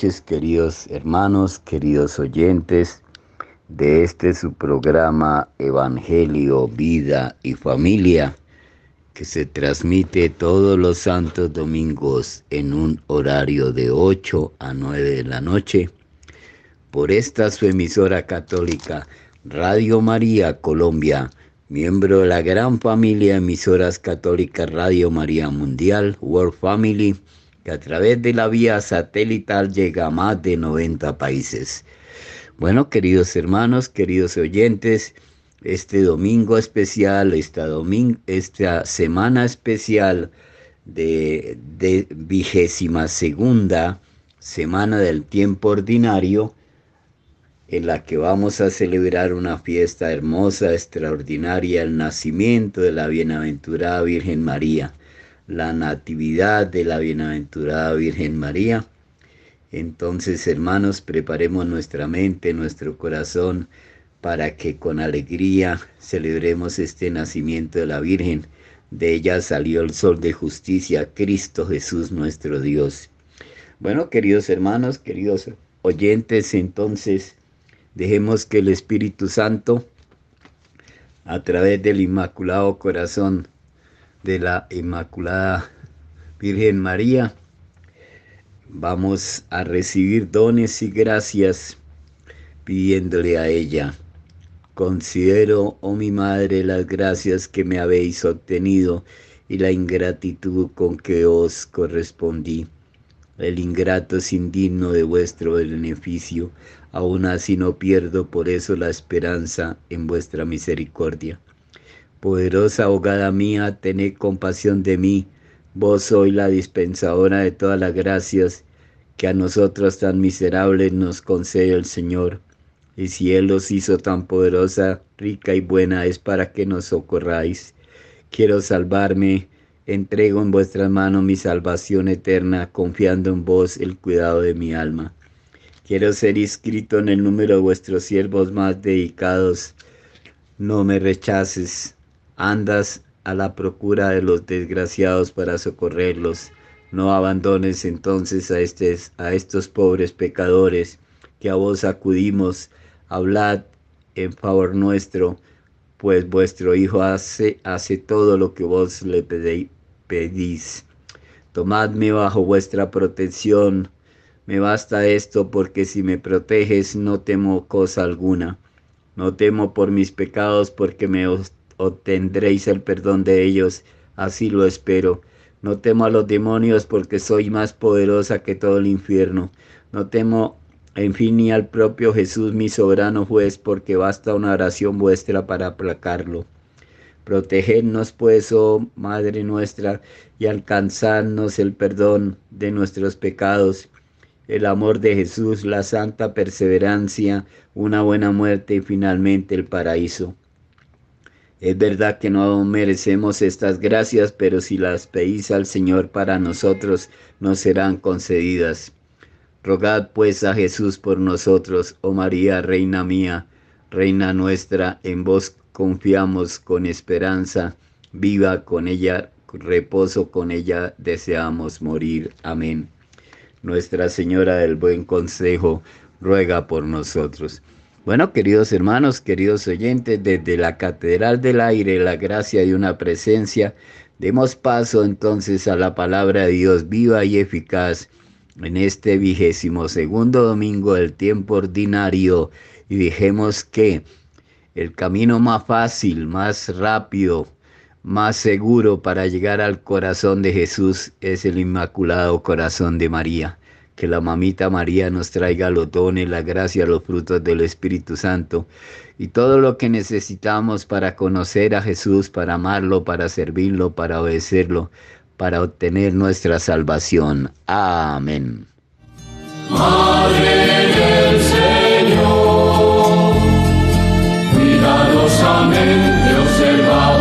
noches, queridos hermanos, queridos oyentes de este su programa Evangelio, Vida y Familia, que se transmite todos los santos domingos en un horario de 8 a 9 de la noche por esta su emisora católica Radio María Colombia, miembro de la gran familia de emisoras católicas Radio María Mundial, World Family, que a través de la vía satelital llega a más de 90 países. Bueno, queridos hermanos, queridos oyentes, este domingo especial, esta, esta semana especial de, de vigésima segunda semana del tiempo ordinario, en la que vamos a celebrar una fiesta hermosa, extraordinaria, el nacimiento de la bienaventurada Virgen María, la natividad de la bienaventurada Virgen María. Entonces, hermanos, preparemos nuestra mente, nuestro corazón, para que con alegría celebremos este nacimiento de la Virgen. De ella salió el sol de justicia, Cristo Jesús nuestro Dios. Bueno, queridos hermanos, queridos oyentes, entonces dejemos que el Espíritu Santo, a través del Inmaculado Corazón de la Inmaculada Virgen María, vamos a recibir dones y gracias pidiéndole a ella. Considero, oh mi Madre, las gracias que me habéis obtenido y la ingratitud con que os correspondí. El ingrato es indigno de vuestro beneficio, aún así no pierdo por eso la esperanza en vuestra misericordia. Poderosa abogada mía, tened compasión de mí, vos sois la dispensadora de todas las gracias que a nosotros tan miserables nos concede el Señor. Y si Él os hizo tan poderosa, rica y buena, es para que nos socorráis. Quiero salvarme, entrego en vuestras manos mi salvación eterna, confiando en vos el cuidado de mi alma. Quiero ser inscrito en el número de vuestros siervos más dedicados. No me rechaces. Andas a la procura de los desgraciados para socorrerlos. No abandones entonces a, a estos pobres pecadores que a vos acudimos. Hablad en favor nuestro, pues vuestro Hijo hace, hace todo lo que vos le pedís. Tomadme bajo vuestra protección. Me basta esto porque si me proteges no temo cosa alguna. No temo por mis pecados porque me obtendréis el perdón de ellos. Así lo espero. No temo a los demonios porque soy más poderosa que todo el infierno. No temo, en fin, ni al propio Jesús, mi soberano juez, porque basta una oración vuestra para aplacarlo. Protegernos, pues, oh Madre nuestra, y alcanzarnos el perdón de nuestros pecados, el amor de Jesús, la santa perseverancia, una buena muerte y finalmente el paraíso. Es verdad que no merecemos estas gracias, pero si las pedís al Señor para nosotros, nos serán concedidas. Rogad pues a Jesús por nosotros, oh María, Reina mía, Reina nuestra, en vos confiamos con esperanza, viva con ella, reposo con ella, deseamos morir. Amén. Nuestra Señora del Buen Consejo, ruega por nosotros. Bueno, queridos hermanos, queridos oyentes, desde la Catedral del Aire, la gracia de una presencia, demos paso entonces a la palabra de Dios viva y eficaz en este vigésimo segundo domingo del tiempo ordinario. Y dijemos que el camino más fácil, más rápido, más seguro para llegar al corazón de Jesús es el Inmaculado Corazón de María que la mamita María nos traiga los dones, la gracia, los frutos del Espíritu Santo y todo lo que necesitamos para conocer a Jesús, para amarlo, para servirlo, para obedecerlo, para obtener nuestra salvación. Amén. Madre del Señor, cuidadosamente observabas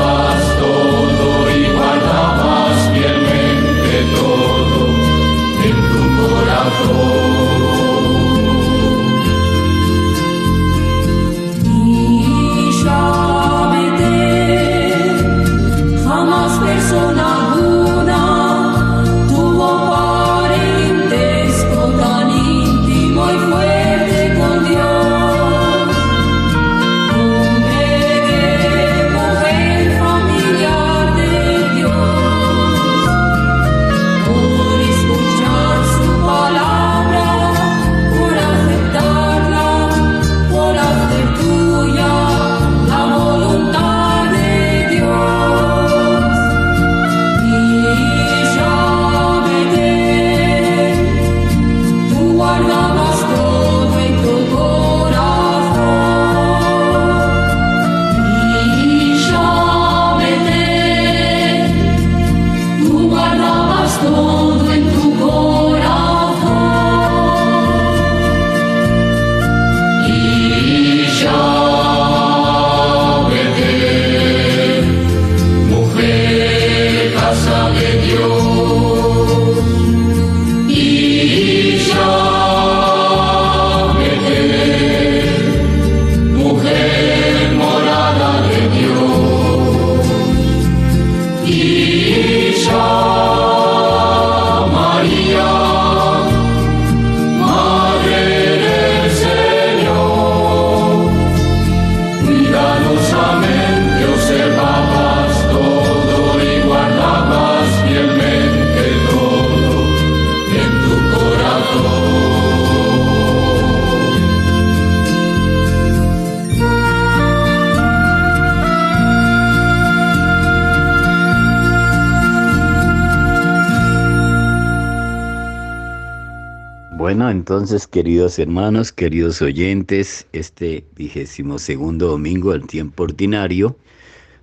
queridos hermanos, queridos oyentes, este vigésimo segundo domingo del tiempo ordinario,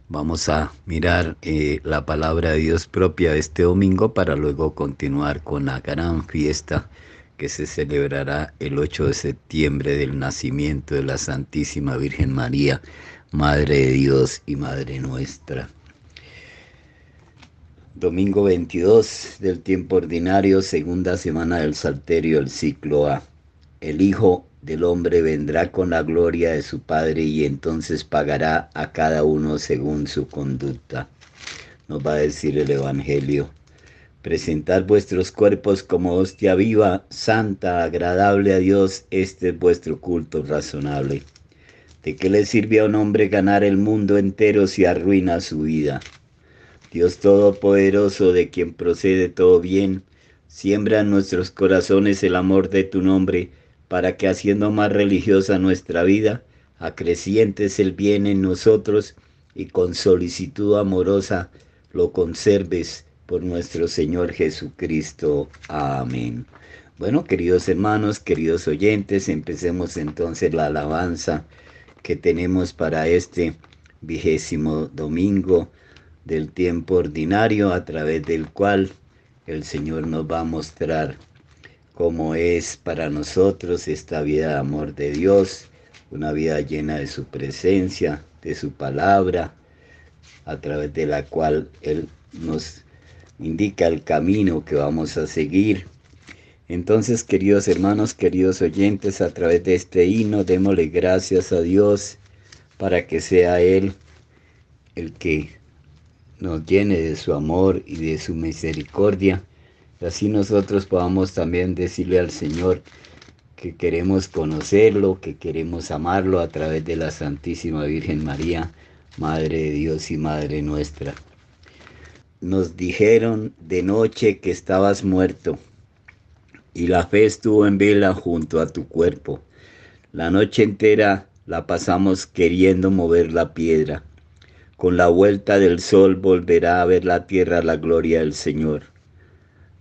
vamos a mirar eh, la palabra de Dios propia de este domingo para luego continuar con la gran fiesta que se celebrará el 8 de septiembre del nacimiento de la Santísima Virgen María, Madre de Dios y Madre nuestra. Domingo 22 del tiempo ordinario, segunda semana del Salterio, el ciclo A. El Hijo del Hombre vendrá con la gloria de su Padre y entonces pagará a cada uno según su conducta. Nos va a decir el Evangelio. Presentad vuestros cuerpos como hostia viva, santa, agradable a Dios, este es vuestro culto razonable. ¿De qué le sirve a un hombre ganar el mundo entero si arruina su vida? Dios Todopoderoso, de quien procede todo bien, siembra en nuestros corazones el amor de tu nombre, para que haciendo más religiosa nuestra vida, acrecientes el bien en nosotros y con solicitud amorosa lo conserves por nuestro Señor Jesucristo. Amén. Bueno, queridos hermanos, queridos oyentes, empecemos entonces la alabanza que tenemos para este vigésimo domingo del tiempo ordinario a través del cual el Señor nos va a mostrar cómo es para nosotros esta vida de amor de Dios, una vida llena de su presencia, de su palabra, a través de la cual Él nos indica el camino que vamos a seguir. Entonces, queridos hermanos, queridos oyentes, a través de este himno, démosle gracias a Dios para que sea Él el que nos llene de su amor y de su misericordia. Así nosotros podamos también decirle al Señor que queremos conocerlo, que queremos amarlo a través de la Santísima Virgen María, Madre de Dios y Madre nuestra. Nos dijeron de noche que estabas muerto y la fe estuvo en vela junto a tu cuerpo. La noche entera la pasamos queriendo mover la piedra. Con la vuelta del sol volverá a ver la tierra la gloria del Señor.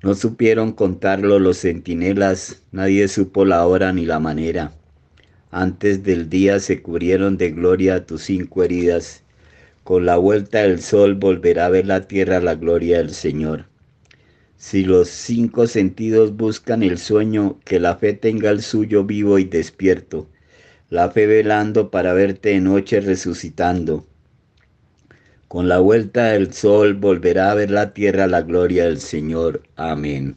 No supieron contarlo los centinelas, nadie supo la hora ni la manera. Antes del día se cubrieron de gloria tus cinco heridas. Con la vuelta del sol volverá a ver la tierra la gloria del Señor. Si los cinco sentidos buscan el sueño, que la fe tenga el suyo vivo y despierto. La fe velando para verte de noche resucitando con la vuelta del sol volverá a ver la tierra la gloria del Señor. Amén.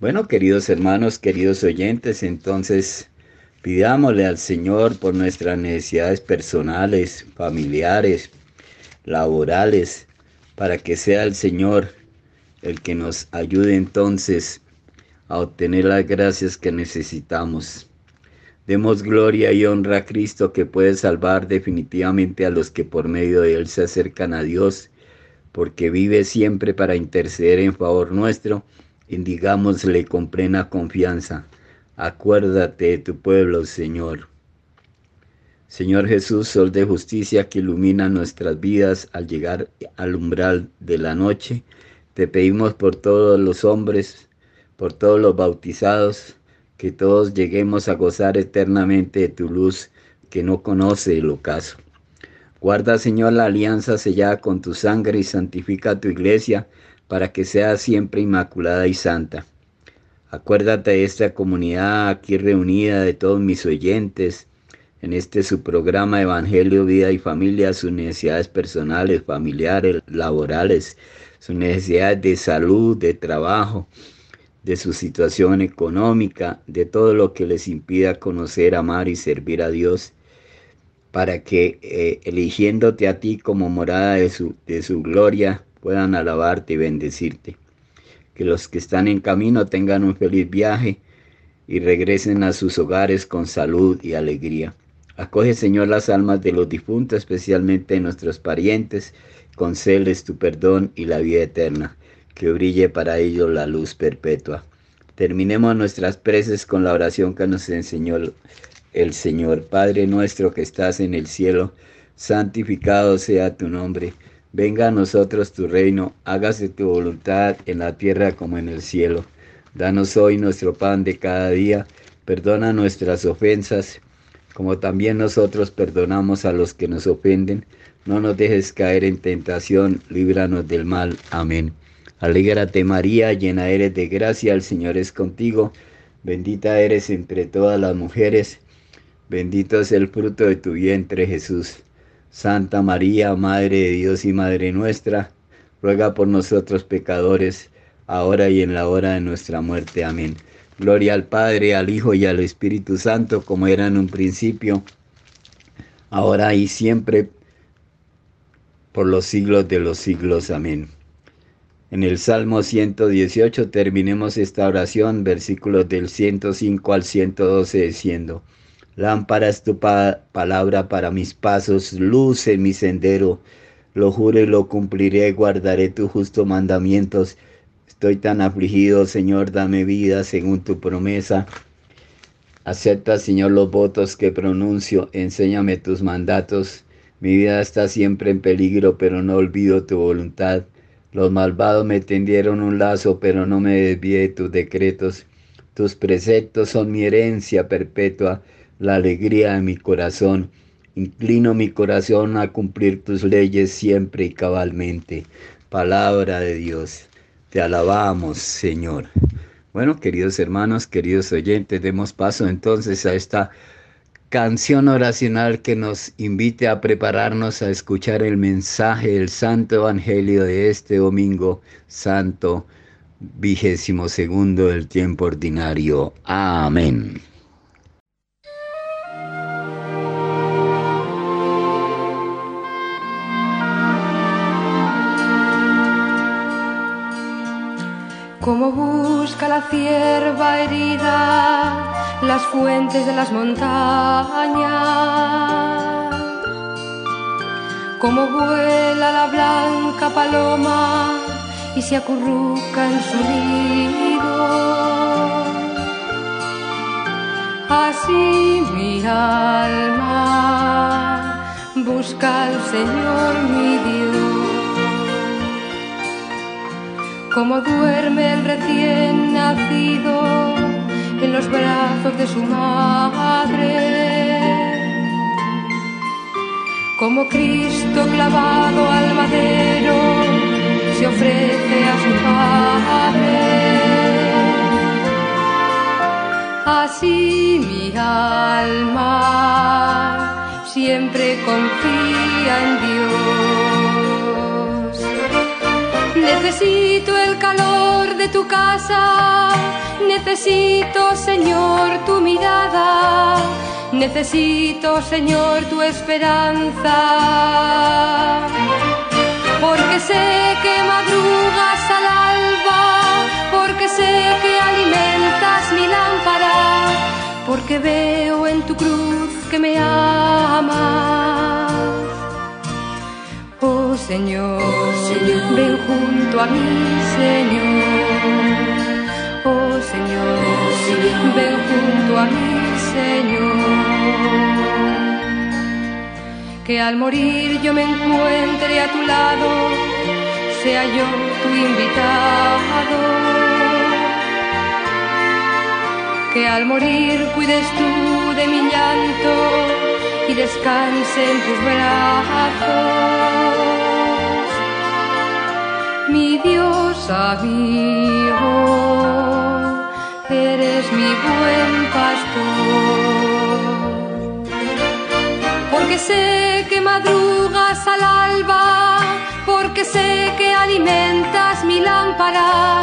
Bueno, queridos hermanos, queridos oyentes, entonces pidámosle al Señor por nuestras necesidades personales, familiares, laborales, para que sea el Señor el que nos ayude entonces a obtener las gracias que necesitamos. Demos gloria y honra a Cristo que puede salvar definitivamente a los que por medio de Él se acercan a Dios, porque vive siempre para interceder en favor nuestro, y digámosle con plena confianza, acuérdate de tu pueblo, Señor. Señor Jesús, sol de justicia que ilumina nuestras vidas al llegar al umbral de la noche, te pedimos por todos los hombres, por todos los bautizados, que todos lleguemos a gozar eternamente de tu luz que no conoce el ocaso. Guarda, Señor, la alianza sellada con tu sangre y santifica tu iglesia para que sea siempre inmaculada y santa. Acuérdate de esta comunidad aquí reunida, de todos mis oyentes, en este su programa Evangelio, Vida y Familia, sus necesidades personales, familiares, laborales, sus necesidades de salud, de trabajo, de su situación económica, de todo lo que les impida conocer, amar y servir a Dios, para que eh, eligiéndote a ti como morada de su, de su gloria, puedan alabarte y bendecirte. Que los que están en camino tengan un feliz viaje y regresen a sus hogares con salud y alegría. Acoge, Señor, las almas de los difuntos, especialmente de nuestros parientes, conceles tu perdón y la vida eterna que brille para ellos la luz perpetua. Terminemos nuestras preces con la oración que nos enseñó el Señor. Padre nuestro que estás en el cielo, santificado sea tu nombre. Venga a nosotros tu reino, hágase tu voluntad en la tierra como en el cielo. Danos hoy nuestro pan de cada día, perdona nuestras ofensas, como también nosotros perdonamos a los que nos ofenden. No nos dejes caer en tentación, líbranos del mal. Amén. Alégrate María, llena eres de gracia, el Señor es contigo, bendita eres entre todas las mujeres, bendito es el fruto de tu vientre Jesús. Santa María, Madre de Dios y Madre nuestra, ruega por nosotros pecadores, ahora y en la hora de nuestra muerte. Amén. Gloria al Padre, al Hijo y al Espíritu Santo, como era en un principio, ahora y siempre, por los siglos de los siglos. Amén. En el Salmo 118 terminemos esta oración, versículos del 105 al 112, diciendo, Lámpara tu pa palabra para mis pasos, luz en mi sendero. Lo juro y lo cumpliré, guardaré tus justos mandamientos. Estoy tan afligido, Señor, dame vida según tu promesa. Acepta, Señor, los votos que pronuncio, enséñame tus mandatos. Mi vida está siempre en peligro, pero no olvido tu voluntad. Los malvados me tendieron un lazo, pero no me desvié de tus decretos. Tus preceptos son mi herencia perpetua, la alegría de mi corazón. Inclino mi corazón a cumplir tus leyes siempre y cabalmente. Palabra de Dios. Te alabamos, Señor. Bueno, queridos hermanos, queridos oyentes, demos paso entonces a esta canción oracional que nos invite a prepararnos a escuchar el mensaje del Santo Evangelio de este domingo santo, vigésimo segundo del tiempo ordinario. Amén. Como busca la cierva herida las fuentes de las montañas, como vuela la blanca paloma y se acurruca en su nido. Así mi alma busca al Señor mi Dios como duerme el recién nacido en los brazos de su madre, como Cristo clavado al madero se ofrece a su Padre. Así mi alma siempre confía en Dios. Necesito el calor de tu casa, necesito Señor tu mirada, necesito Señor tu esperanza. Porque sé que madrugas al alba, porque sé que alimentas mi lámpara, porque veo en tu cruz que me amas. Oh Señor, Señor, ven junto a mí, Señor. Oh Señor, ven junto a mí, Señor. Que al morir yo me encuentre a tu lado, sea yo tu invitado. Que al morir cuides tú de mi llanto y descanse en tus brazos. Mi Dios amigo, eres mi buen pastor. Porque sé que madrugas al alba, porque sé que alimentas mi lámpara,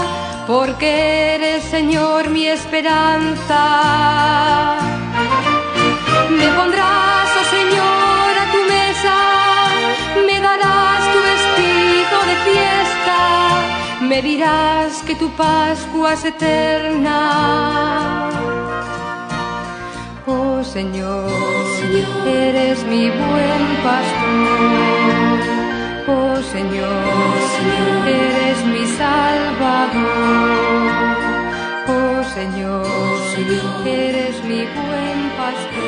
porque eres Señor mi esperanza. Me pondrás, me dirás que tu Pascua es eterna. Oh Señor, eres mi buen pastor. Oh Señor, eres mi salvador. Oh Señor, eres mi buen pastor.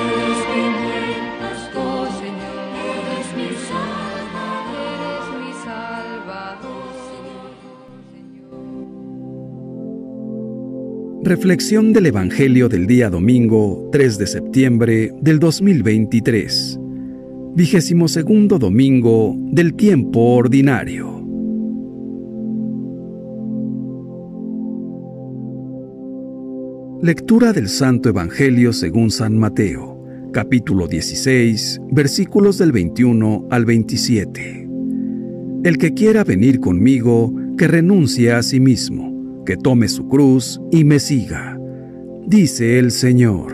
Reflexión del Evangelio del día domingo 3 de septiembre del 2023. Vigésimo segundo domingo del tiempo ordinario. Lectura del Santo Evangelio según San Mateo, capítulo 16, versículos del 21 al 27. El que quiera venir conmigo, que renuncie a sí mismo, que tome su cruz y me siga, dice el Señor.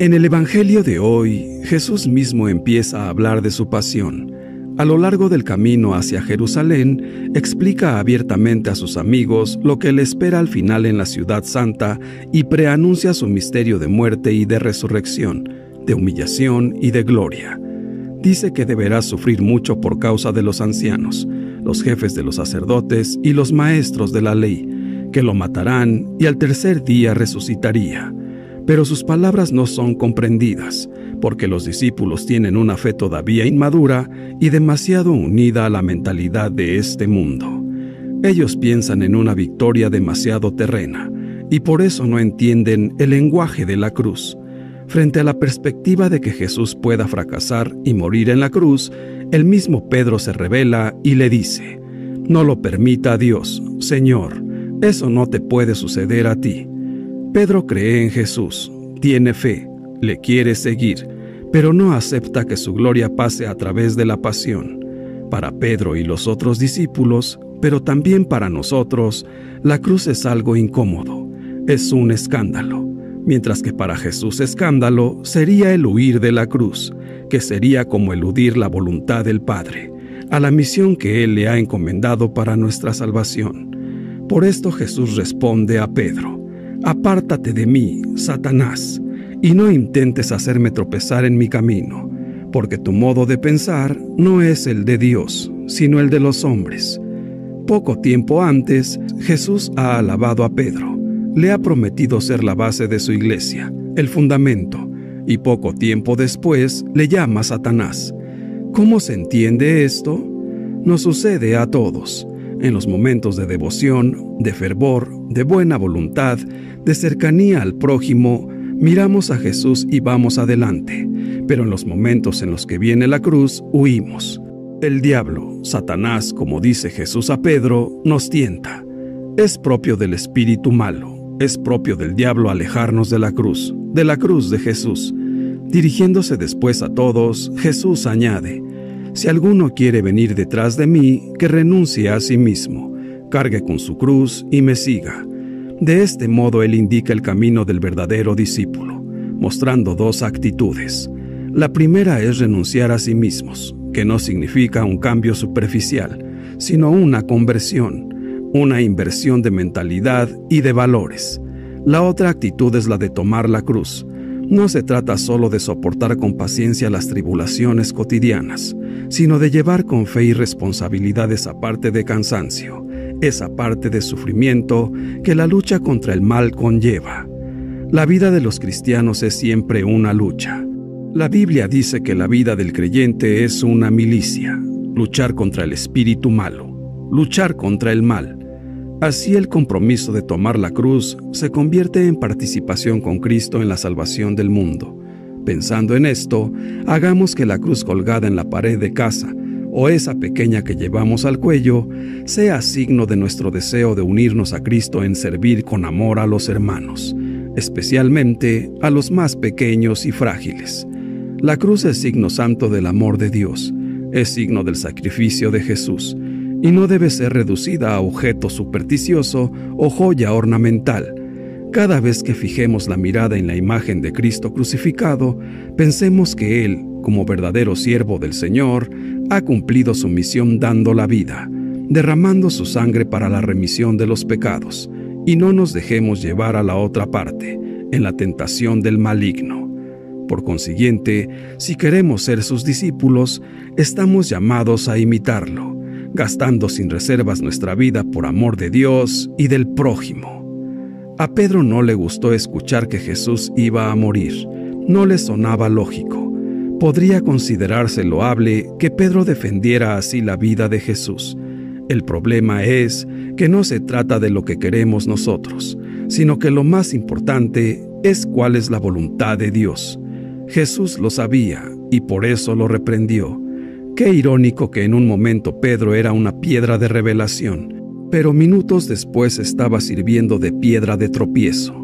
En el Evangelio de hoy, Jesús mismo empieza a hablar de su pasión. A lo largo del camino hacia Jerusalén, explica abiertamente a sus amigos lo que le espera al final en la ciudad santa y preanuncia su misterio de muerte y de resurrección, de humillación y de gloria. Dice que deberá sufrir mucho por causa de los ancianos, los jefes de los sacerdotes y los maestros de la ley, que lo matarán y al tercer día resucitaría. pero sus palabras no son comprendidas, porque los discípulos tienen una fe todavía inmadura y demasiado unida a la mentalidad de este mundo. Ellos piensan en una victoria demasiado terrena, y por eso no entienden el lenguaje de la cruz. Frente a la perspectiva de que Jesús pueda fracasar y morir en la cruz, el mismo Pedro se revela y le dice, No lo permita Dios, Señor, eso no te puede suceder a ti. Pedro cree en Jesús, tiene fe, le quiere seguir, pero no acepta que su gloria pase a través de la pasión. Para Pedro y los otros discípulos, pero también para nosotros, la cruz es algo incómodo es un escándalo, mientras que para Jesús escándalo sería el huir de la cruz, que sería como eludir la voluntad del Padre, a la misión que Él le ha encomendado para nuestra salvación. Por esto Jesús responde a Pedro, Apártate de mí, Satanás, y no intentes hacerme tropezar en mi camino, porque tu modo de pensar no es el de Dios, sino el de los hombres. Poco tiempo antes, Jesús ha alabado a Pedro le ha prometido ser la base de su iglesia, el fundamento, y poco tiempo después le llama Satanás. ¿Cómo se entiende esto? Nos sucede a todos, en los momentos de devoción, de fervor, de buena voluntad, de cercanía al prójimo, miramos a Jesús y vamos adelante, pero en los momentos en los que viene la cruz, huimos. El diablo, Satanás, como dice Jesús a Pedro, nos tienta. Es propio del espíritu malo es propio del diablo alejarnos de la cruz, de la cruz de Jesús. Dirigiéndose después a todos, Jesús añade, Si alguno quiere venir detrás de mí, que renuncie a sí mismo, cargue con su cruz y me siga. De este modo él indica el camino del verdadero discípulo, mostrando dos actitudes. La primera es renunciar a sí mismos, que no significa un cambio superficial, sino una conversión, una inversión de mentalidad y de valores. La otra actitud es la de tomar la cruz. No se trata solo de soportar con paciencia las tribulaciones cotidianas, sino de llevar con fe y responsabilidad esa parte de cansancio, esa parte de sufrimiento que la lucha contra el mal conlleva. La vida de los cristianos es siempre una lucha. La Biblia dice que la vida del creyente es una milicia, luchar contra el espíritu malo, luchar contra el mal, Así el compromiso de tomar la cruz se convierte en participación con Cristo en la salvación del mundo. Pensando en esto, hagamos que la cruz colgada en la pared de casa o esa pequeña que llevamos al cuello sea signo de nuestro deseo de unirnos a Cristo en servir con amor a los hermanos, especialmente a los más pequeños y frágiles. La cruz es signo santo del amor de Dios, es signo del sacrificio de Jesús, y no debe ser reducida a objeto supersticioso o joya ornamental. Cada vez que fijemos la mirada en la imagen de Cristo crucificado, pensemos que Él, como verdadero siervo del Señor, ha cumplido su misión dando la vida, derramando su sangre para la remisión de los pecados, y no nos dejemos llevar a la otra parte, en la tentación del maligno. Por consiguiente, si queremos ser sus discípulos, estamos llamados a imitarlo gastando sin reservas nuestra vida por amor de Dios y del prójimo. A Pedro no le gustó escuchar que Jesús iba a morir, no le sonaba lógico. Podría considerarse loable que Pedro defendiera así la vida de Jesús. El problema es que no se trata de lo que queremos nosotros, sino que lo más importante es cuál es la voluntad de Dios. Jesús lo sabía y por eso lo reprendió. Qué irónico que en un momento Pedro era una piedra de revelación, pero minutos después estaba sirviendo de piedra de tropiezo.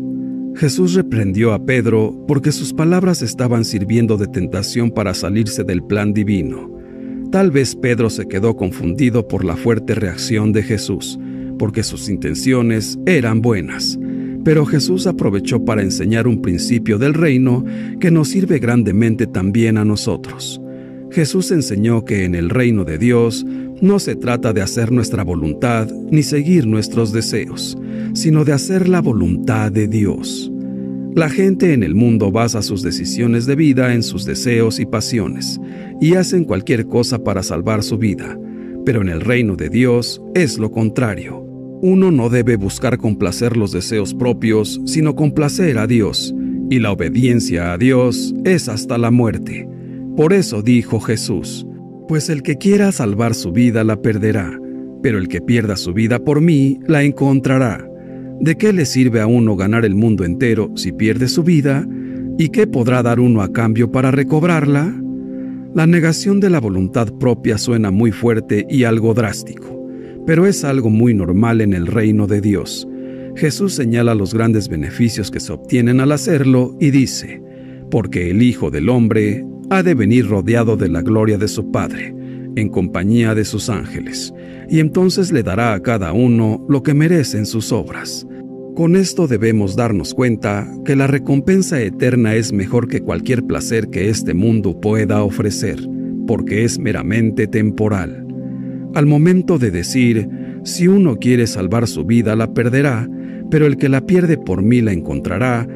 Jesús reprendió a Pedro porque sus palabras estaban sirviendo de tentación para salirse del plan divino. Tal vez Pedro se quedó confundido por la fuerte reacción de Jesús, porque sus intenciones eran buenas. Pero Jesús aprovechó para enseñar un principio del reino que nos sirve grandemente también a nosotros. Jesús enseñó que en el reino de Dios no se trata de hacer nuestra voluntad ni seguir nuestros deseos, sino de hacer la voluntad de Dios. La gente en el mundo basa sus decisiones de vida en sus deseos y pasiones, y hacen cualquier cosa para salvar su vida, pero en el reino de Dios es lo contrario. Uno no debe buscar complacer los deseos propios, sino complacer a Dios, y la obediencia a Dios es hasta la muerte. Por eso dijo Jesús, pues el que quiera salvar su vida la perderá, pero el que pierda su vida por mí la encontrará. ¿De qué le sirve a uno ganar el mundo entero si pierde su vida? ¿Y qué podrá dar uno a cambio para recobrarla? La negación de la voluntad propia suena muy fuerte y algo drástico, pero es algo muy normal en el reino de Dios. Jesús señala los grandes beneficios que se obtienen al hacerlo y dice, porque el Hijo del Hombre ha de venir rodeado de la gloria de su Padre, en compañía de sus ángeles, y entonces le dará a cada uno lo que merecen sus obras. Con esto debemos darnos cuenta que la recompensa eterna es mejor que cualquier placer que este mundo pueda ofrecer, porque es meramente temporal. Al momento de decir, si uno quiere salvar su vida la perderá, pero el que la pierde por mí la encontrará,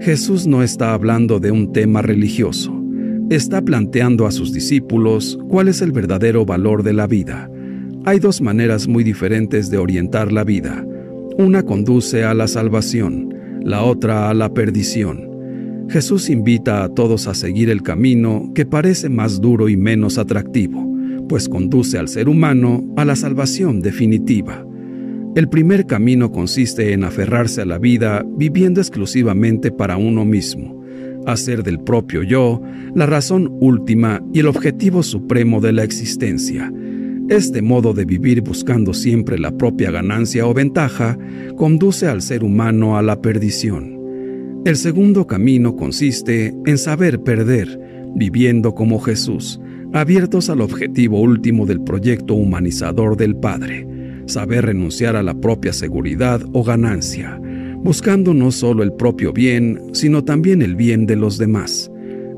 Jesús no está hablando de un tema religioso. Está planteando a sus discípulos cuál es el verdadero valor de la vida. Hay dos maneras muy diferentes de orientar la vida una conduce a la salvación, la otra a la perdición. Jesús invita a todos a seguir el camino que parece más duro y menos atractivo, pues conduce al ser humano a la salvación definitiva. El primer camino consiste en aferrarse a la vida viviendo exclusivamente para uno mismo, hacer del propio yo la razón última y el objetivo supremo de la existencia, este modo de vivir buscando siempre la propia ganancia o ventaja conduce al ser humano a la perdición. El segundo camino consiste en saber perder, viviendo como Jesús, abiertos al objetivo último del proyecto humanizador del Padre, saber renunciar a la propia seguridad o ganancia, buscando no solo el propio bien, sino también el bien de los demás.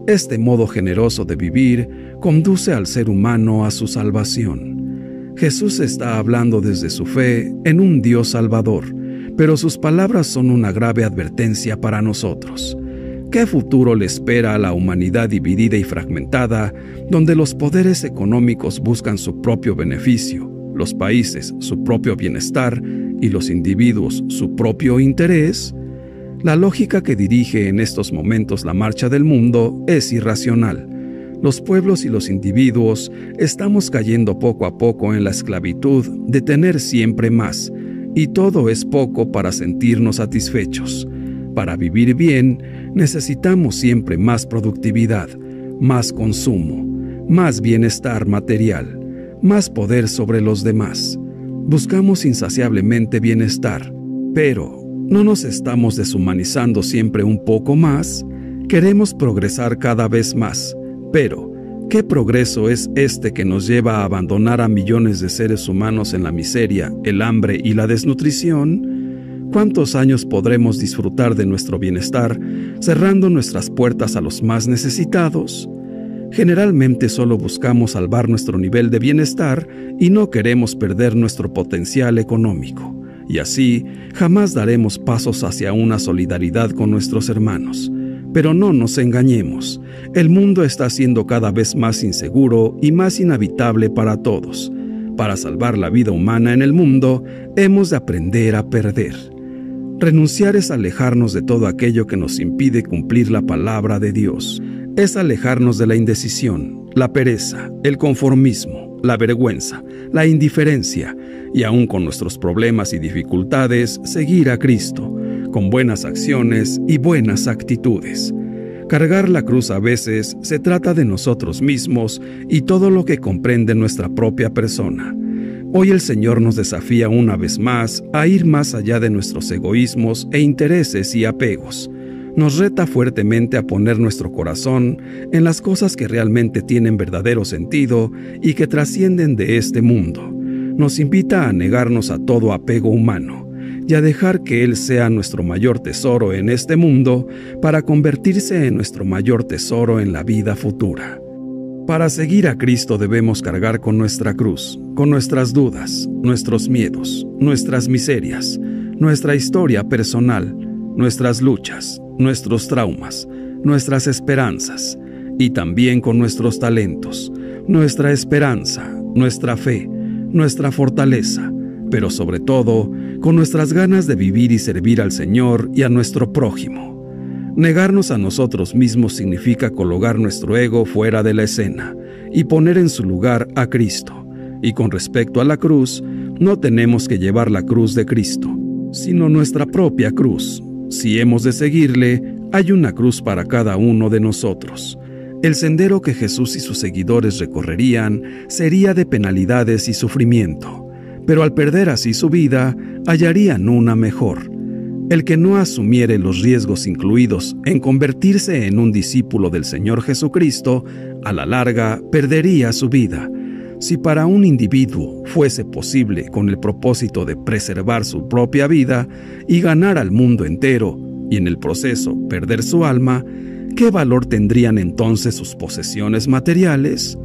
Este modo generoso de vivir conduce al ser humano a su salvación. Jesús está hablando desde su fe en un Dios salvador, pero sus palabras son una grave advertencia para nosotros. ¿Qué futuro le espera a la humanidad dividida y fragmentada, donde los poderes económicos buscan su propio beneficio, los países su propio bienestar y los individuos su propio interés? La lógica que dirige en estos momentos la marcha del mundo es irracional los pueblos y los individuos estamos cayendo poco a poco en la esclavitud de tener siempre más, y todo es poco para sentirnos satisfechos. Para vivir bien necesitamos siempre más productividad, más consumo, más bienestar material, más poder sobre los demás. Buscamos insaciablemente bienestar, pero ¿no nos estamos deshumanizando siempre un poco más? Queremos progresar cada vez más pero, ¿qué progreso es este que nos lleva a abandonar a millones de seres humanos en la miseria, el hambre y la desnutrición? ¿Cuántos años podremos disfrutar de nuestro bienestar cerrando nuestras puertas a los más necesitados? Generalmente solo buscamos salvar nuestro nivel de bienestar y no queremos perder nuestro potencial económico. Y así jamás daremos pasos hacia una solidaridad con nuestros hermanos. Pero no nos engañemos, el mundo está siendo cada vez más inseguro y más inhabitable para todos. Para salvar la vida humana en el mundo, hemos de aprender a perder. Renunciar es alejarnos de todo aquello que nos impide cumplir la palabra de Dios. Es alejarnos de la indecisión, la pereza, el conformismo, la vergüenza, la indiferencia y aún con nuestros problemas y dificultades, seguir a Cristo con buenas acciones y buenas actitudes. Cargar la cruz a veces se trata de nosotros mismos y todo lo que comprende nuestra propia persona. Hoy el Señor nos desafía una vez más a ir más allá de nuestros egoísmos e intereses y apegos. Nos reta fuertemente a poner nuestro corazón en las cosas que realmente tienen verdadero sentido y que trascienden de este mundo. Nos invita a negarnos a todo apego humano y a dejar que Él sea nuestro mayor tesoro en este mundo para convertirse en nuestro mayor tesoro en la vida futura. Para seguir a Cristo debemos cargar con nuestra cruz, con nuestras dudas, nuestros miedos, nuestras miserias, nuestra historia personal, nuestras luchas, nuestros traumas, nuestras esperanzas y también con nuestros talentos, nuestra esperanza, nuestra fe, nuestra fortaleza, pero sobre todo con nuestras ganas de vivir y servir al Señor y a nuestro prójimo. Negarnos a nosotros mismos significa colocar nuestro ego fuera de la escena y poner en su lugar a Cristo. Y con respecto a la cruz, no tenemos que llevar la cruz de Cristo, sino nuestra propia cruz. Si hemos de seguirle, hay una cruz para cada uno de nosotros. El sendero que Jesús y sus seguidores recorrerían sería de penalidades y sufrimiento, pero al perder así su vida, hallarían una mejor el que no asumiere los riesgos incluidos en convertirse en un discípulo del Señor Jesucristo, a la larga perdería su vida. Si para un individuo fuese posible con el propósito de preservar su propia vida y ganar al mundo entero, y en el proceso perder su alma, ¿qué valor tendrían entonces sus posesiones materiales?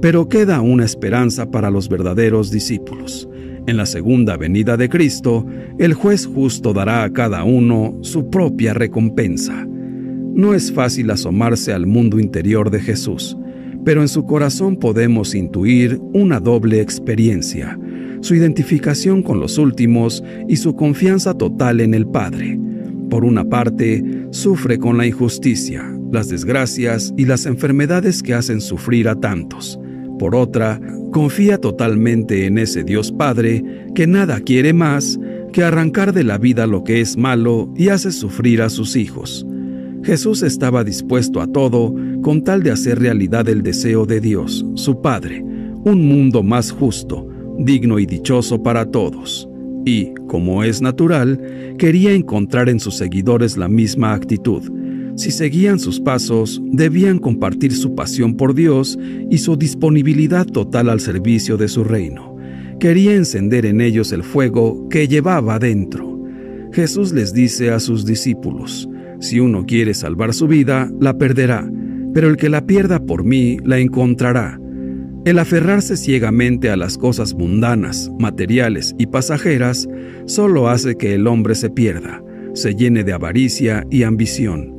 Pero queda una esperanza para los verdaderos discípulos en la segunda venida de Cristo, el juez justo dará a cada uno su propia recompensa. No es fácil asomarse al mundo interior de Jesús, pero en su corazón podemos intuir una doble experiencia, su identificación con los últimos y su confianza total en el Padre. Por una parte, sufre con la injusticia, las desgracias y las enfermedades que hacen sufrir a tantos por otra, confía totalmente en ese Dios Padre que nada quiere más que arrancar de la vida lo que es malo y hace sufrir a sus hijos. Jesús estaba dispuesto a todo con tal de hacer realidad el deseo de Dios, su Padre, un mundo más justo, digno y dichoso para todos. Y, como es natural, quería encontrar en sus seguidores la misma actitud, si seguían sus pasos, debían compartir su pasión por Dios y su disponibilidad total al servicio de su reino. Quería encender en ellos el fuego que llevaba dentro. Jesús les dice a sus discípulos, si uno quiere salvar su vida, la perderá, pero el que la pierda por mí, la encontrará. El aferrarse ciegamente a las cosas mundanas, materiales y pasajeras solo hace que el hombre se pierda, se llene de avaricia y ambición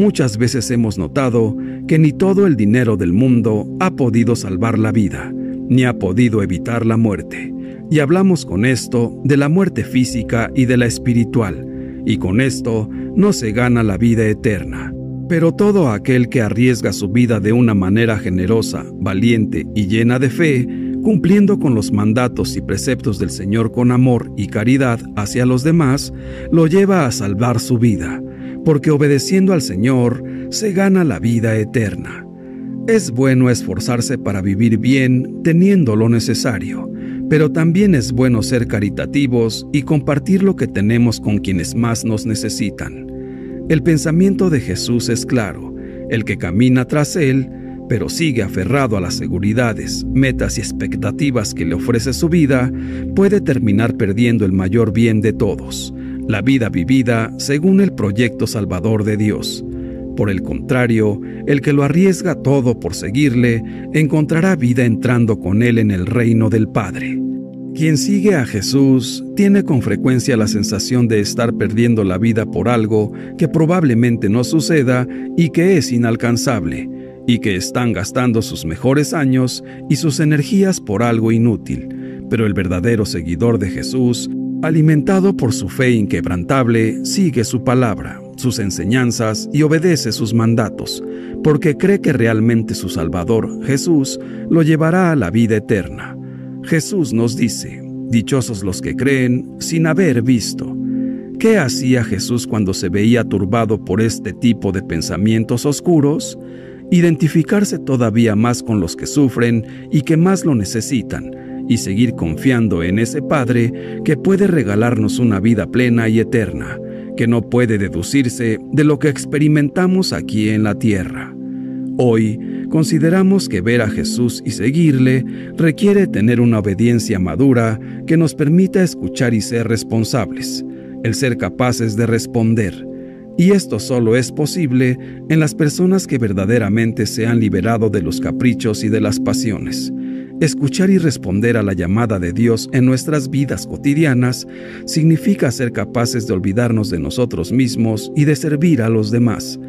Muchas veces hemos notado que ni todo el dinero del mundo ha podido salvar la vida, ni ha podido evitar la muerte. Y hablamos con esto de la muerte física y de la espiritual, y con esto no se gana la vida eterna. Pero todo aquel que arriesga su vida de una manera generosa, valiente y llena de fe, cumpliendo con los mandatos y preceptos del Señor con amor y caridad hacia los demás, lo lleva a salvar su vida porque obedeciendo al Señor se gana la vida eterna. Es bueno esforzarse para vivir bien teniendo lo necesario, pero también es bueno ser caritativos y compartir lo que tenemos con quienes más nos necesitan. El pensamiento de Jesús es claro, el que camina tras Él, pero sigue aferrado a las seguridades, metas y expectativas que le ofrece su vida, puede terminar perdiendo el mayor bien de todos, la vida vivida según el proyecto salvador de Dios. Por el contrario, el que lo arriesga todo por seguirle, encontrará vida entrando con él en el reino del Padre. Quien sigue a Jesús tiene con frecuencia la sensación de estar perdiendo la vida por algo que probablemente no suceda y que es inalcanzable, y que están gastando sus mejores años y sus energías por algo inútil. Pero el verdadero seguidor de Jesús Alimentado por su fe inquebrantable, sigue su palabra, sus enseñanzas y obedece sus mandatos, porque cree que realmente su Salvador, Jesús, lo llevará a la vida eterna. Jesús nos dice, Dichosos los que creen sin haber visto. ¿Qué hacía Jesús cuando se veía turbado por este tipo de pensamientos oscuros? Identificarse todavía más con los que sufren y que más lo necesitan, y seguir confiando en ese Padre que puede regalarnos una vida plena y eterna, que no puede deducirse de lo que experimentamos aquí en la tierra. Hoy consideramos que ver a Jesús y seguirle requiere tener una obediencia madura que nos permita escuchar y ser responsables, el ser capaces de responder. Y esto solo es posible en las personas que verdaderamente se han liberado de los caprichos y de las pasiones Escuchar y responder a la llamada de Dios en nuestras vidas cotidianas significa ser capaces de olvidarnos de nosotros mismos y de servir a los demás.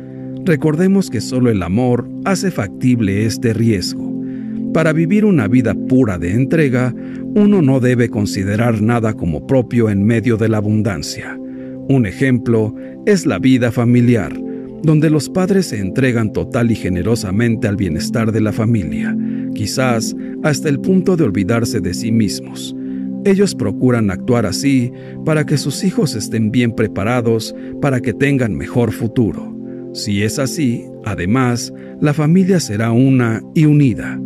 Recordemos que solo el amor hace factible este riesgo. Para vivir una vida pura de entrega, uno no debe considerar nada como propio en medio de la abundancia. Un ejemplo es la vida familiar donde los padres se entregan total y generosamente al bienestar de la familia, quizás hasta el punto de olvidarse de sí mismos. Ellos procuran actuar así para que sus hijos estén bien preparados para que tengan mejor futuro. Si es así, además, la familia será una y unida.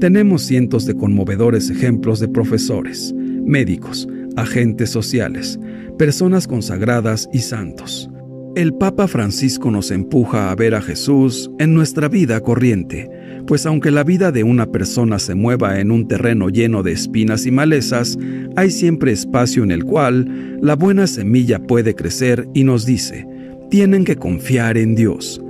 Tenemos cientos de conmovedores ejemplos de profesores, médicos, agentes sociales, personas consagradas y santos. El Papa Francisco nos empuja a ver a Jesús en nuestra vida corriente, pues aunque la vida de una persona se mueva en un terreno lleno de espinas y malezas, hay siempre espacio en el cual la buena semilla puede crecer y nos dice, tienen que confiar en Dios.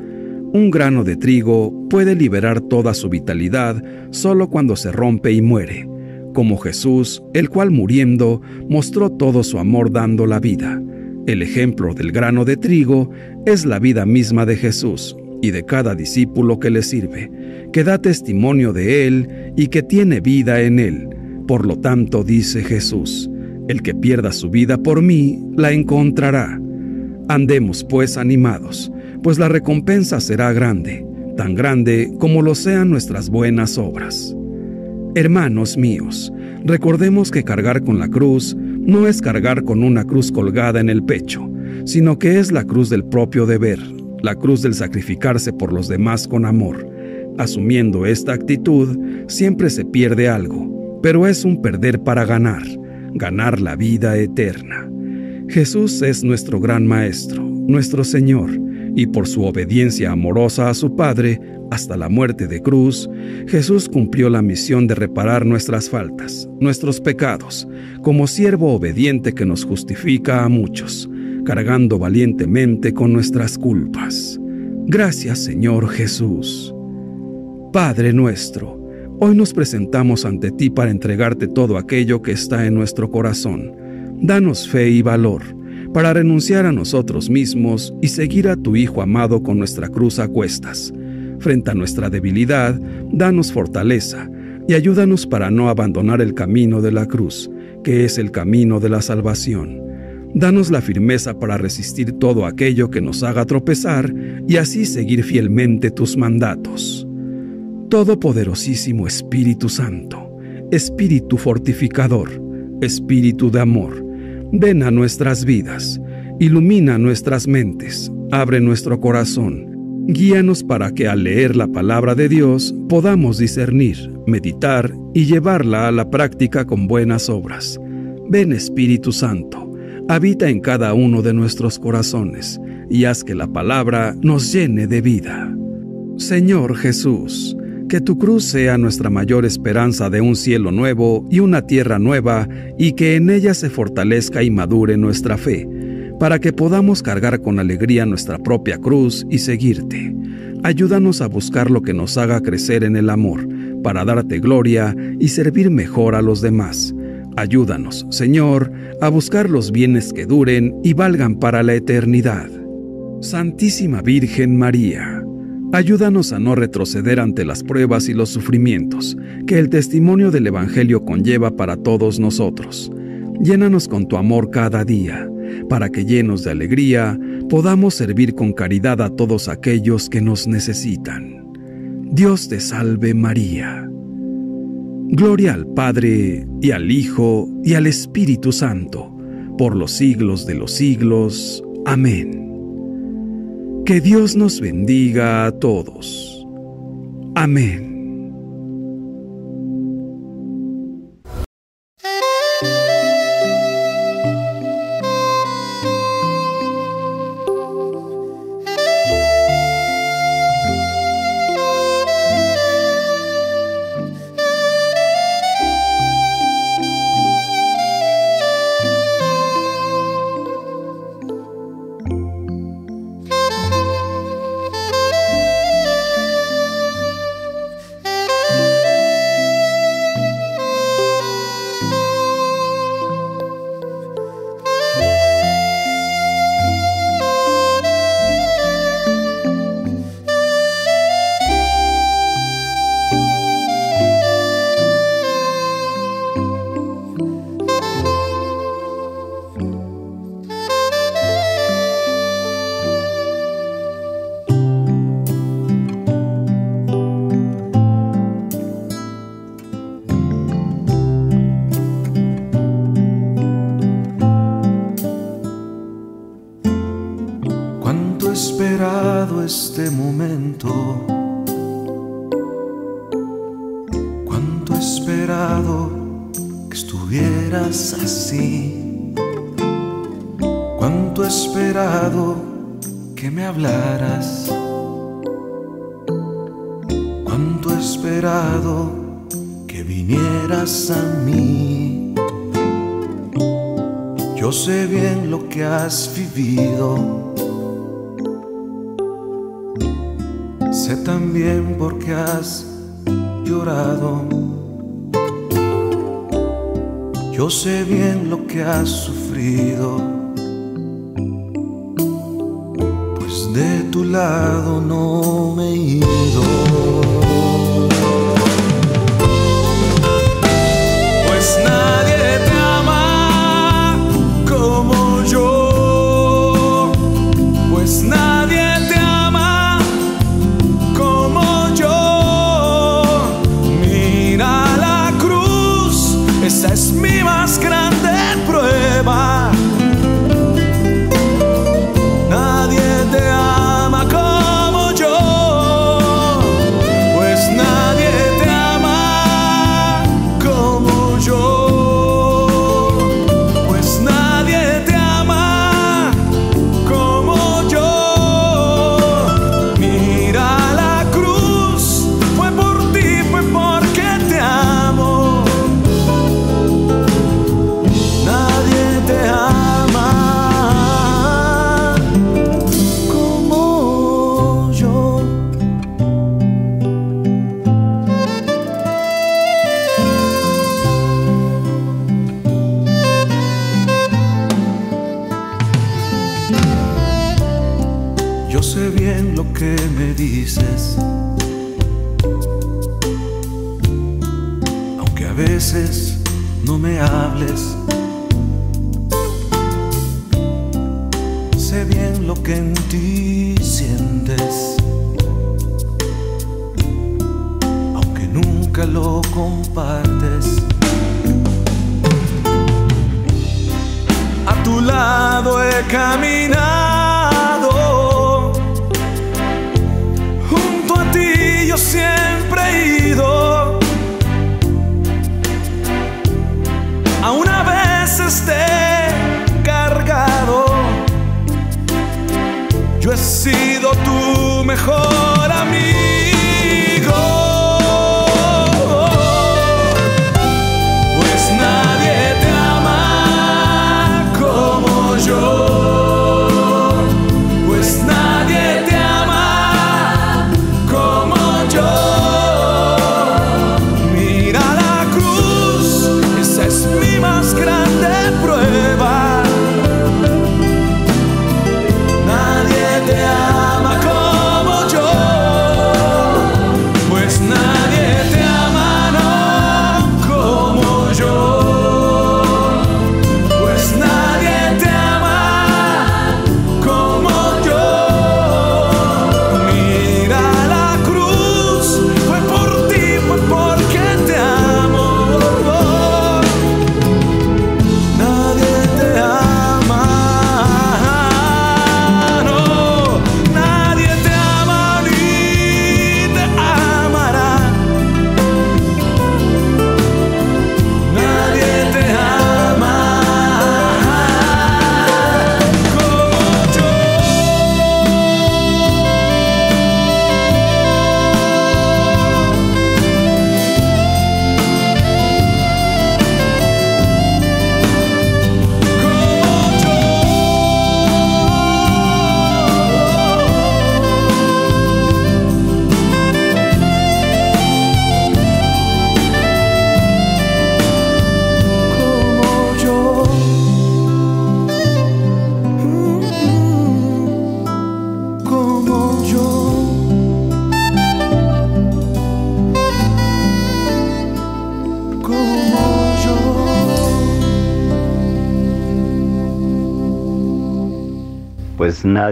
Un grano de trigo puede liberar toda su vitalidad solo cuando se rompe y muere, como Jesús, el cual muriendo mostró todo su amor dando la vida. El ejemplo del grano de trigo es la vida misma de Jesús y de cada discípulo que le sirve, que da testimonio de Él y que tiene vida en Él. Por lo tanto, dice Jesús, el que pierda su vida por mí, la encontrará. Andemos pues animados, pues la recompensa será grande, tan grande como lo sean nuestras buenas obras. Hermanos míos, recordemos que cargar con la cruz no es cargar con una cruz colgada en el pecho, sino que es la cruz del propio deber, la cruz del sacrificarse por los demás con amor. Asumiendo esta actitud, siempre se pierde algo, pero es un perder para ganar, ganar la vida eterna. Jesús es nuestro gran Maestro, nuestro Señor, y por su obediencia amorosa a su Padre hasta la muerte de cruz, Jesús cumplió la misión de reparar nuestras faltas, nuestros pecados, como siervo obediente que nos justifica a muchos, cargando valientemente con nuestras culpas. Gracias Señor Jesús. Padre nuestro, hoy nos presentamos ante ti para entregarte todo aquello que está en nuestro corazón. Danos fe y valor para renunciar a nosotros mismos y seguir a tu Hijo amado con nuestra cruz a cuestas. Frente a nuestra debilidad, danos fortaleza y ayúdanos para no abandonar el camino de la cruz, que es el camino de la salvación. Danos la firmeza para resistir todo aquello que nos haga tropezar y así seguir fielmente tus mandatos. Todopoderosísimo Espíritu Santo, Espíritu fortificador, Espíritu de amor, ven a nuestras vidas, ilumina nuestras mentes, abre nuestro corazón, guíanos para que al leer la palabra de Dios podamos discernir, meditar y llevarla a la práctica con buenas obras. Ven Espíritu Santo habita en cada uno de nuestros corazones y haz que la palabra nos llene de vida. Señor Jesús, que tu cruz sea nuestra mayor esperanza de un cielo nuevo y una tierra nueva y que en ella se fortalezca y madure nuestra fe, para que podamos cargar con alegría nuestra propia cruz y seguirte. Ayúdanos a buscar lo que nos haga crecer en el amor, para darte gloria y servir mejor a los demás Ayúdanos, Señor, a buscar los bienes que duren y valgan para la eternidad. Santísima Virgen María, ayúdanos a no retroceder ante las pruebas y los sufrimientos que el testimonio del Evangelio conlleva para todos nosotros. Llénanos con tu amor cada día, para que llenos de alegría podamos servir con caridad a todos aquellos que nos necesitan. Dios te salve María Gloria al Padre, y al Hijo, y al Espíritu Santo, por los siglos de los siglos. Amén. Que Dios nos bendiga a todos. Amén.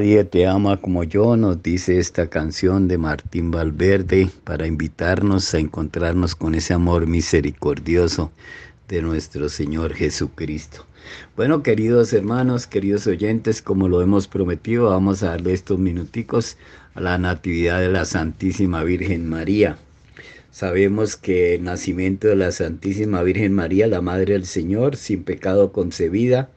Nadie te ama como yo, nos dice esta canción de Martín Valverde para invitarnos a encontrarnos con ese amor misericordioso de nuestro Señor Jesucristo. Bueno, queridos hermanos, queridos oyentes, como lo hemos prometido, vamos a darle estos minuticos a la Natividad de la Santísima Virgen María. Sabemos que el nacimiento de la Santísima Virgen María, la Madre del Señor, sin pecado concebida,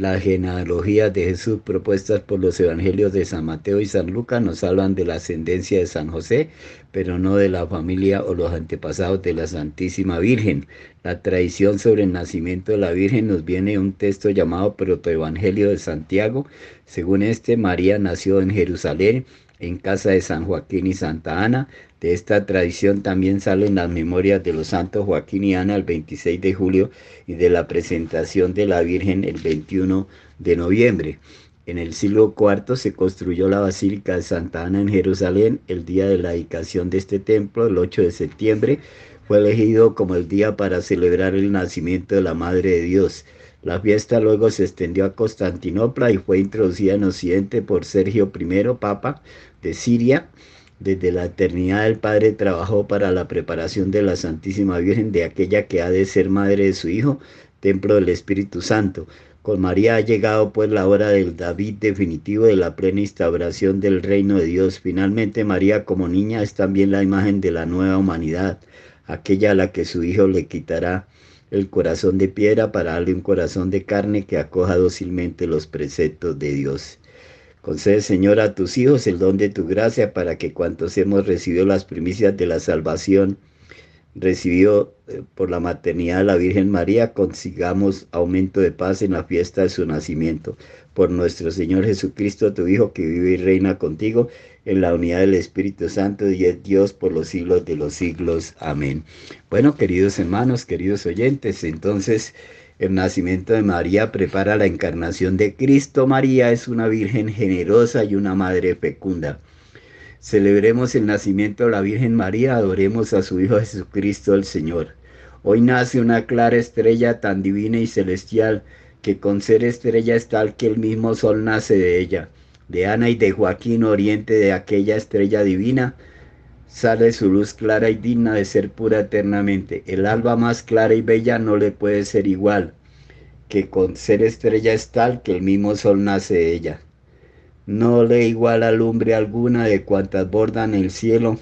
las genealogías de Jesús propuestas por los evangelios de San Mateo y San Lucas nos hablan de la ascendencia de San José, pero no de la familia o los antepasados de la Santísima Virgen. La tradición sobre el nacimiento de la Virgen nos viene un texto llamado Protoevangelio de Santiago. Según este, María nació en Jerusalén, en casa de San Joaquín y Santa Ana. De esta tradición también salen las memorias de los santos Joaquín y Ana el 26 de julio y de la presentación de la Virgen el 21 de noviembre. En el siglo IV se construyó la Basílica de Santa Ana en Jerusalén. El día de la dedicación de este templo, el 8 de septiembre, fue elegido como el día para celebrar el nacimiento de la Madre de Dios. La fiesta luego se extendió a Constantinopla y fue introducida en Occidente por Sergio I, Papa de Siria. Desde la eternidad el Padre trabajó para la preparación de la Santísima Virgen, de aquella que ha de ser madre de su Hijo, templo del Espíritu Santo. Con María ha llegado pues la hora del David definitivo de la plena instauración del reino de Dios. Finalmente María como niña es también la imagen de la nueva humanidad, aquella a la que su Hijo le quitará el corazón de piedra para darle un corazón de carne que acoja dócilmente los preceptos de Dios. Concede, Señor, a tus hijos el don de tu gracia para que cuantos hemos recibido las primicias de la salvación, recibido eh, por la maternidad de la Virgen María, consigamos aumento de paz en la fiesta de su nacimiento. Por nuestro Señor Jesucristo, tu Hijo, que vive y reina contigo en la unidad del Espíritu Santo y es Dios por los siglos de los siglos. Amén. Bueno, queridos hermanos, queridos oyentes, entonces el nacimiento de María prepara la encarnación de Cristo. María es una virgen generosa y una madre fecunda. Celebremos el nacimiento de la Virgen María, adoremos a su Hijo Jesucristo el Señor. Hoy nace una clara estrella tan divina y celestial que con ser estrella es tal que el mismo sol nace de ella de Ana y de Joaquín, oriente de aquella estrella divina, sale su luz clara y digna de ser pura eternamente. El alba más clara y bella no le puede ser igual, que con ser estrella es tal que el mismo sol nace de ella. No le iguala lumbre alguna de cuantas bordan el cielo,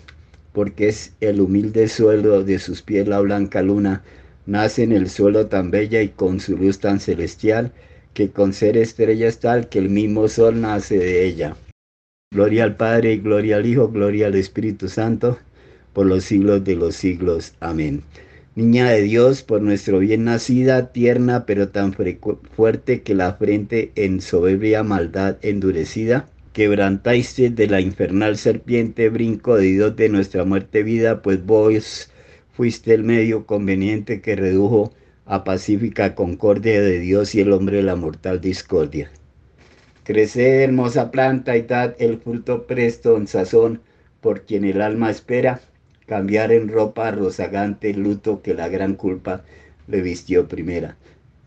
porque es el humilde suelo de sus pies la blanca luna, nace en el suelo tan bella y con su luz tan celestial, que con ser estrella es tal que el mismo sol nace de ella. Gloria al Padre, gloria al Hijo, gloria al Espíritu Santo, por los siglos de los siglos. Amén. Niña de Dios, por nuestro bien nacida, tierna, pero tan fuerte que la frente en soberbia maldad endurecida, quebrantaiste de la infernal serpiente, brinco de Dios de nuestra muerte vida, pues vos fuiste el medio conveniente que redujo a pacífica concordia de Dios y el hombre la mortal discordia. Crece hermosa planta y dad el fruto presto en sazón, por quien el alma espera, cambiar en ropa rozagante el luto que la gran culpa le vistió primera.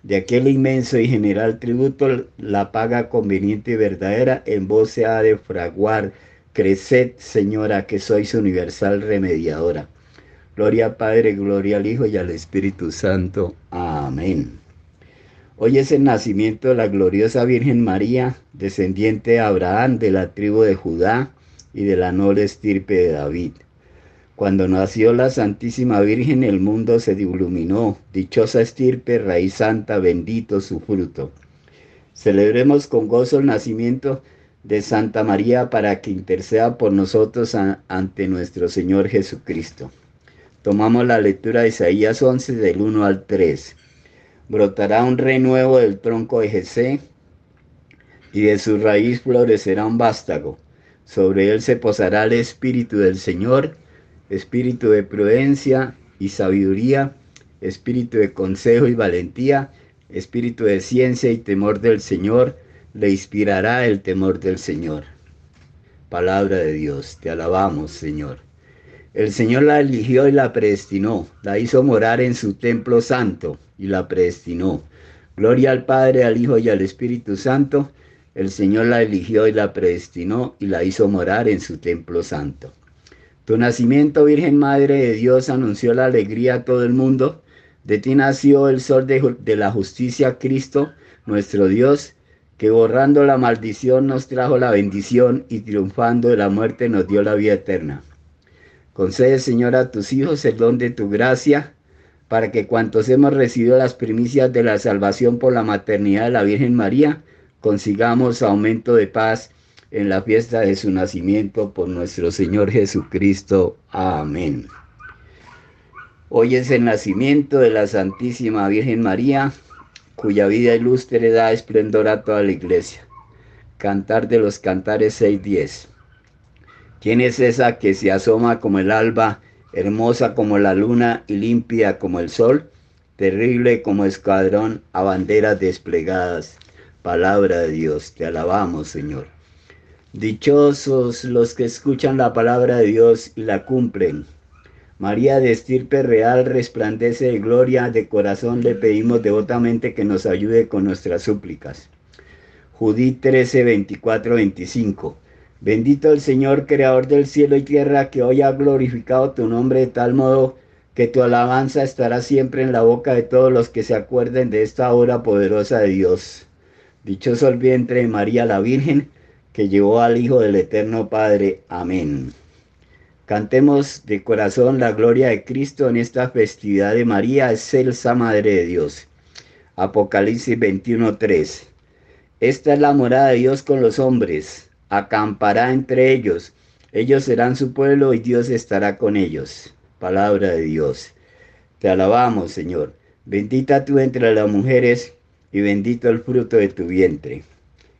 De aquel inmenso y general tributo, la paga conveniente y verdadera en vos se ha de fraguar. Creced, Señora, que sois universal remediadora. Gloria al Padre, gloria al Hijo y al Espíritu Santo. Amén. Hoy es el nacimiento de la gloriosa Virgen María, descendiente de Abraham, de la tribu de Judá y de la noble estirpe de David. Cuando nació la Santísima Virgen, el mundo se iluminó. Dichosa estirpe, raíz santa, bendito su fruto. Celebremos con gozo el nacimiento de Santa María para que interceda por nosotros ante nuestro Señor Jesucristo. Tomamos la lectura de Isaías 11 del 1 al 3. Brotará un renuevo del tronco de Jesé y de su raíz florecerá un vástago. Sobre él se posará el espíritu del Señor, espíritu de prudencia y sabiduría, espíritu de consejo y valentía, espíritu de ciencia y temor del Señor, le inspirará el temor del Señor. Palabra de Dios, te alabamos, Señor. El Señor la eligió y la predestinó, la hizo morar en su templo santo y la predestinó. Gloria al Padre, al Hijo y al Espíritu Santo. El Señor la eligió y la predestinó y la hizo morar en su templo santo. Tu nacimiento, Virgen Madre de Dios, anunció la alegría a todo el mundo. De ti nació el sol de, la justicia, Cristo, nuestro Dios, que borrando la maldición nos trajo la bendición y triunfando de la muerte nos dio la vida eterna. Concede, Señor, a tus hijos el don de tu gracia, para que cuantos hemos recibido las primicias de la salvación por la maternidad de la Virgen María, consigamos aumento de paz en la fiesta de su nacimiento por nuestro Señor Jesucristo. Amén. Hoy es el nacimiento de la Santísima Virgen María, cuya vida ilustre da esplendor a toda la iglesia. Cantar de los Cantares 6.10. ¿Quién es esa que se asoma como el alba, hermosa como la luna y limpia como el sol, terrible como escuadrón a banderas desplegadas? Palabra de Dios, te alabamos, Señor. Dichosos los que escuchan la palabra de Dios y la cumplen. María de estirpe real resplandece de gloria, de corazón le pedimos devotamente que nos ayude con nuestras súplicas. Judí 13, 24, 25. Bendito el Señor, creador del cielo y tierra, que hoy ha glorificado tu nombre de tal modo que tu alabanza estará siempre en la boca de todos los que se acuerden de esta obra poderosa de Dios. Dichoso el vientre de María la Virgen, que llevó al Hijo del Eterno Padre. Amén. Cantemos de corazón la gloria de Cristo en esta festividad de María, excelsa Madre de Dios. Apocalipsis 21:3. Esta es la morada de Dios con los hombres, acampará entre ellos. Ellos serán su pueblo y Dios estará con ellos. Palabra de Dios. Te alabamos, Señor. Bendita tú entre las mujeres y bendito el fruto de tu vientre.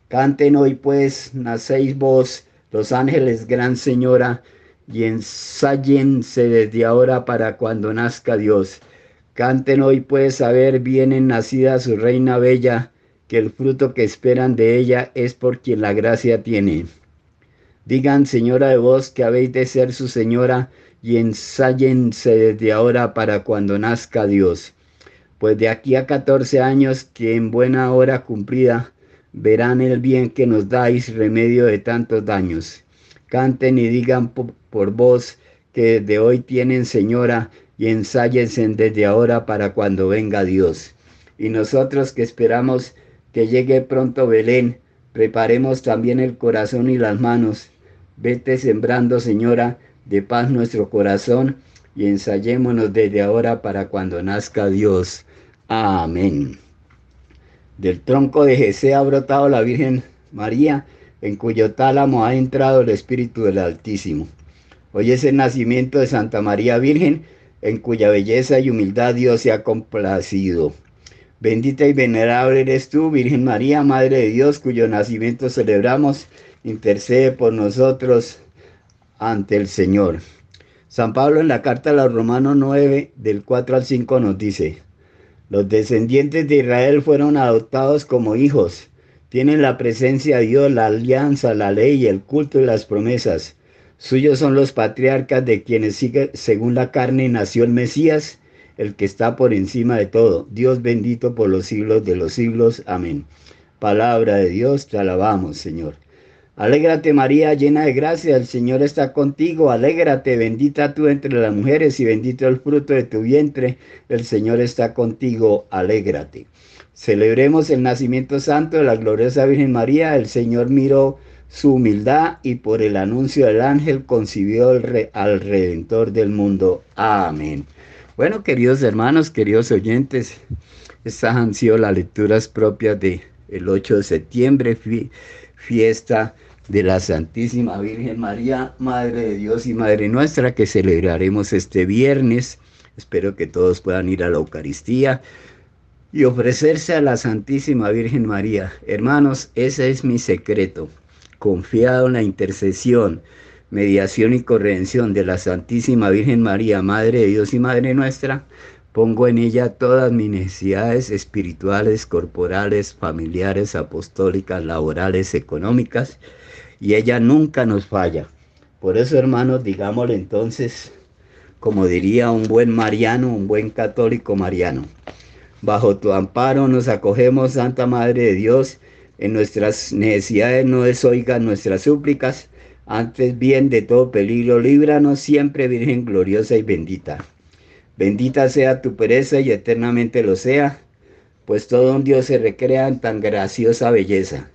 Canten hoy pues, nacéis vos, los ángeles, gran Señora, y ensáyense desde ahora para cuando nazca Dios. Canten hoy pues a ver vienen nacida su reina bella, que el fruto que esperan de ella es por quien la gracia tiene. Digan, señora de vos, que habéis de ser su señora, y ensáyense desde ahora para cuando nazca Dios. Pues de aquí a catorce años, que en buena hora cumplida, verán el bien que nos dais remedio de tantos daños. Canten y digan por vos que de hoy tienen señora y ensáyense desde ahora para cuando venga Dios. Y nosotros que esperamos que llegue pronto Belén, preparemos también el corazón y las manos. Vete sembrando, Señora, de paz nuestro corazón y ensayémonos desde ahora para cuando nazca Dios. Amén. Del tronco de Jesé ha brotado la Virgen María, en cuyo tálamo ha entrado el Espíritu del Altísimo. Hoy es el nacimiento de Santa María Virgen, en cuya belleza y humildad Dios se ha complacido. Bendita y venerable eres tú, Virgen María, Madre de Dios, cuyo nacimiento celebramos. Intercede por nosotros ante el Señor. San Pablo en la carta a los Romanos 9, del 4 al 5 nos dice, los descendientes de Israel fueron adoptados como hijos, tienen la presencia de Dios, la alianza, la ley, el culto y las promesas. Suyos son los patriarcas de quienes sigue según la carne nació el Mesías, el que está por encima de todo. Dios bendito por los siglos de los siglos. Amén. Palabra de Dios, te alabamos, Señor. Alégrate María, llena de gracia, el Señor está contigo. Alégrate, bendita tú entre las mujeres y bendito el fruto de tu vientre. El Señor está contigo. Alégrate. Celebremos el nacimiento santo de la gloriosa Virgen María. El Señor miró su humildad y por el anuncio del ángel concibió al Redentor del mundo. Amén. Bueno, queridos hermanos, queridos oyentes, estas han sido las lecturas propias de el 8 de septiembre, fiesta de la Santísima Virgen María, Madre de Dios y Madre nuestra, que celebraremos este viernes. Espero que todos puedan ir a la Eucaristía y ofrecerse a la Santísima Virgen María. Hermanos, ese es mi secreto confiado en la intercesión, mediación y corredención de la Santísima Virgen María, Madre de Dios y Madre nuestra, pongo en ella todas mis necesidades espirituales, corporales, familiares, apostólicas, laborales, económicas, y ella nunca nos falla. Por eso, hermanos, digámosle entonces, como diría un buen mariano, un buen católico mariano, bajo tu amparo nos acogemos, Santa Madre de Dios, en nuestras necesidades no desoigan nuestras súplicas, antes bien de todo peligro, líbranos siempre, Virgen gloriosa y bendita. Bendita sea tu pereza y eternamente lo sea, pues todo un Dios se recrea en tan graciosa belleza.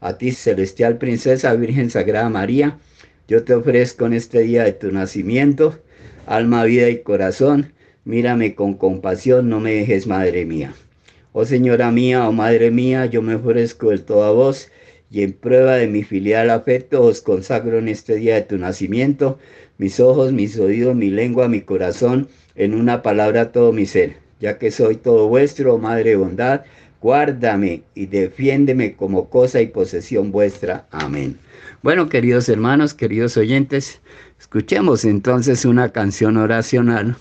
A ti, celestial princesa, Virgen Sagrada María, yo te ofrezco en este día de tu nacimiento, alma, vida y corazón, mírame con compasión, no me dejes, Madre mía. Oh Señora mía, oh Madre mía, yo me ofrezco del todo a vos, y en prueba de mi filial afecto os consagro en este día de tu nacimiento, mis ojos, mis oídos, mi lengua, mi corazón, en una palabra todo mi ser, ya que soy todo vuestro, oh Madre bondad, guárdame y defiéndeme como cosa y posesión vuestra. Amén. Bueno, queridos hermanos, queridos oyentes, escuchemos entonces una canción oracional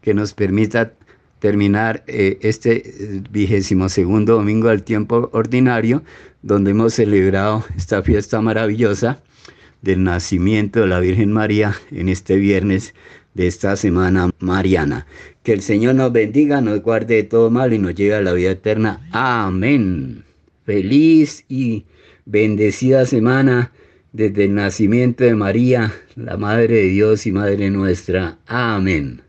que nos permita terminar eh, este eh, vigésimo segundo domingo del tiempo ordinario, donde hemos celebrado esta fiesta maravillosa del nacimiento de la Virgen María en este viernes de esta semana mariana. Que el Señor nos bendiga, nos guarde de todo mal y nos lleve a la vida eterna. Amén. Feliz y bendecida semana desde el nacimiento de María, la Madre de Dios y Madre nuestra. Amén.